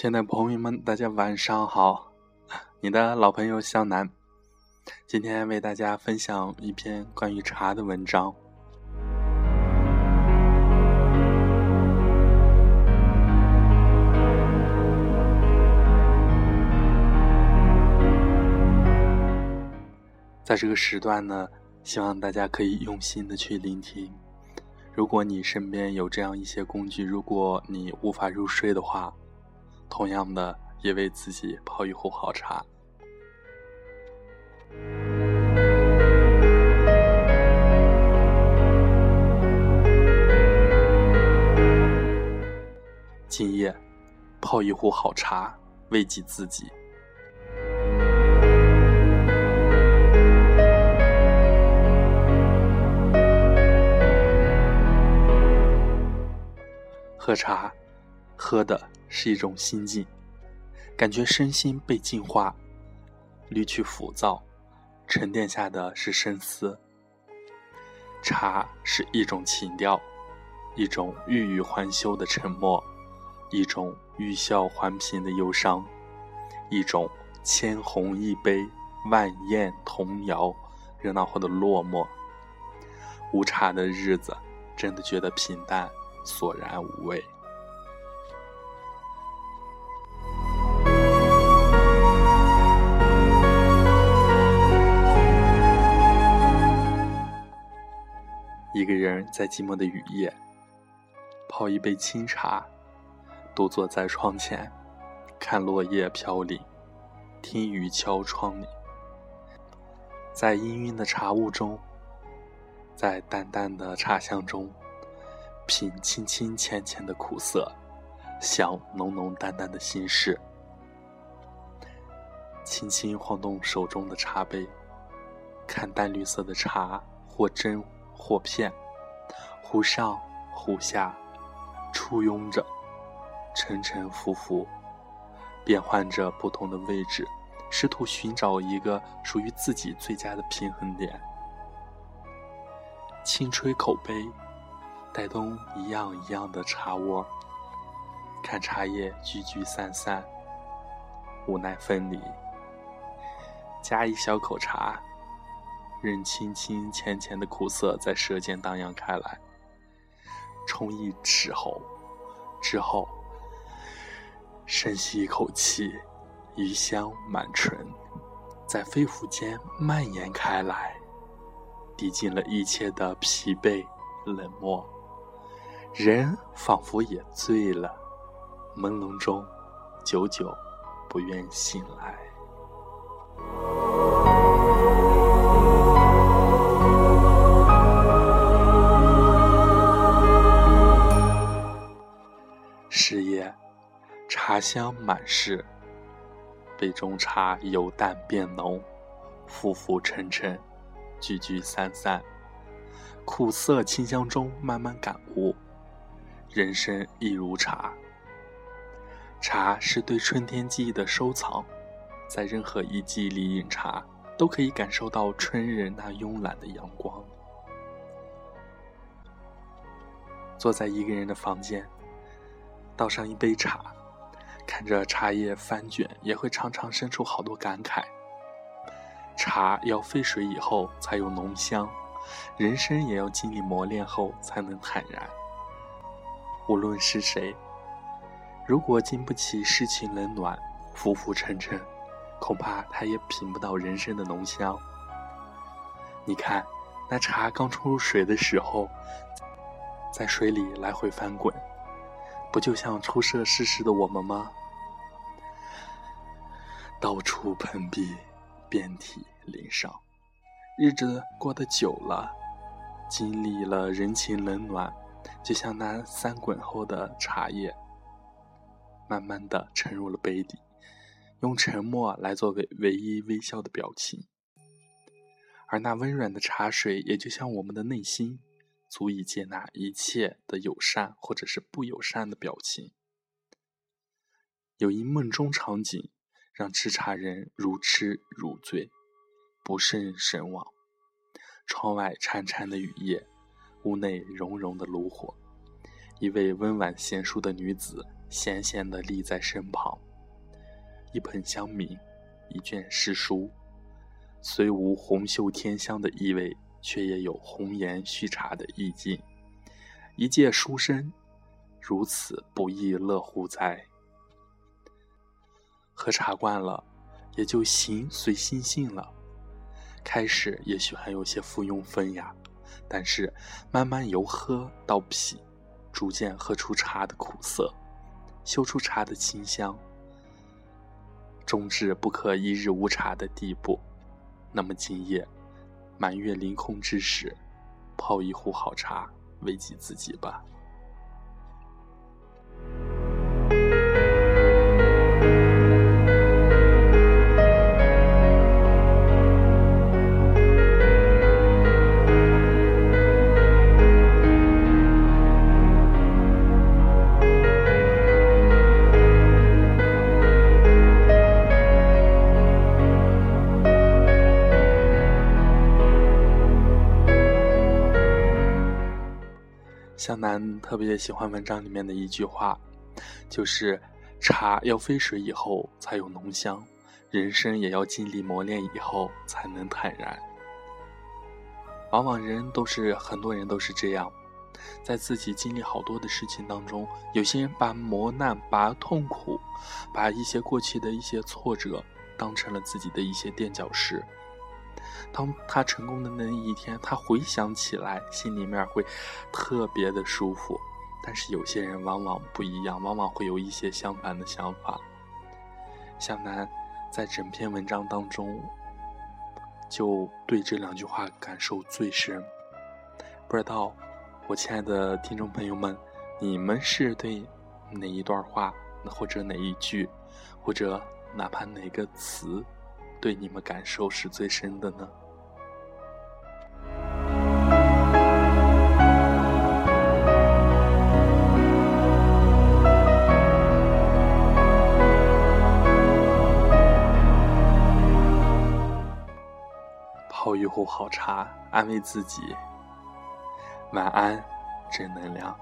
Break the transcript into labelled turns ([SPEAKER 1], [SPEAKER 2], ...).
[SPEAKER 1] 亲爱的朋友们，大家晚上好！你的老朋友向南，今天为大家分享一篇关于茶的文章。在这个时段呢，希望大家可以用心的去聆听。如果你身边有这样一些工具，如果你无法入睡的话，同样的，也为自己泡一壶好茶。今夜，泡一壶好茶，慰藉自己。喝茶，喝的。是一种心境，感觉身心被净化，滤去浮躁，沉淀下的是深思。茶是一种情调，一种欲语还休的沉默，一种欲笑还颦的忧伤，一种千红一杯，万艳童谣，热闹后的落寞。无茶的日子，真的觉得平淡，索然无味。一个人在寂寞的雨夜，泡一杯清茶，独坐在窗前，看落叶飘零，听雨敲窗棂，在氤氲的茶雾中，在淡淡的茶香中，品清清浅浅的苦涩，想浓浓淡淡的心事，轻轻晃动手中的茶杯，看淡绿色的茶，或真。或片，忽上忽下，簇拥着，沉沉浮浮，变换着不同的位置，试图寻找一个属于自己最佳的平衡点。轻吹口杯，带动一样一样的茶窝，看茶叶聚聚散散，无奈分离。加一小口茶。任清清浅浅的苦涩在舌尖荡漾开来，冲溢齿喉，之后深吸一口气，余香满唇，在肺腑间蔓延开来，抵尽了一切的疲惫冷漠，人仿佛也醉了，朦胧中，久久不愿醒来。香满室，杯中茶由淡变浓，浮浮沉沉，聚聚散散，苦涩清香中慢慢感悟，人生亦如茶。茶是对春天记忆的收藏，在任何一季里饮茶，都可以感受到春日那慵懒的阳光。坐在一个人的房间。倒上一杯茶，看着茶叶翻卷，也会常常生出好多感慨。茶要沸水以后才有浓香，人生也要经历磨练后才能坦然。无论是谁，如果经不起世情冷暖，浮浮沉沉，恐怕他也品不到人生的浓香。你看，那茶刚冲入水的时候，在水里来回翻滚。不就像初涉世事的我们吗？到处碰壁，遍体鳞伤。日子过得久了，经历了人情冷暖，就像那三滚后的茶叶，慢慢的沉入了杯底，用沉默来作为唯一微笑的表情。而那温软的茶水，也就像我们的内心。足以接纳一切的友善或者是不友善的表情。有一梦中场景，让吃茶人如痴如醉，不胜神往。窗外潺潺的雨夜，屋内融融的炉火，一位温婉贤淑的女子闲闲地立在身旁，一盆香茗，一卷诗书，虽无红袖添香的意味，却也有红颜续茶的意境。一介书生，如此不亦乐乎哉？喝茶惯了，也就行随心性了。开始也许还有些附庸风雅，但是慢慢由喝到品，逐渐喝出茶的苦涩，嗅出茶的清香，终至不可一日无茶的地步。那么今夜，满月临空之时，泡一壶好茶，慰藉自己吧。向南特别喜欢文章里面的一句话，就是“茶要沸水以后才有浓香，人生也要经历磨练以后才能坦然。”往往人都是很多人都是这样，在自己经历好多的事情当中，有些人把磨难、把痛苦、把一些过去的一些挫折当成了自己的一些垫脚石。当他成功的那一天，他回想起来，心里面会特别的舒服。但是有些人往往不一样，往往会有一些相反的想法。向南在整篇文章当中，就对这两句话感受最深。不知道我亲爱的听众朋友们，你们是对哪一段话，或者哪一句，或者哪怕哪个词？对你们感受是最深的呢？泡一壶好茶，安慰自己。晚安，正能量。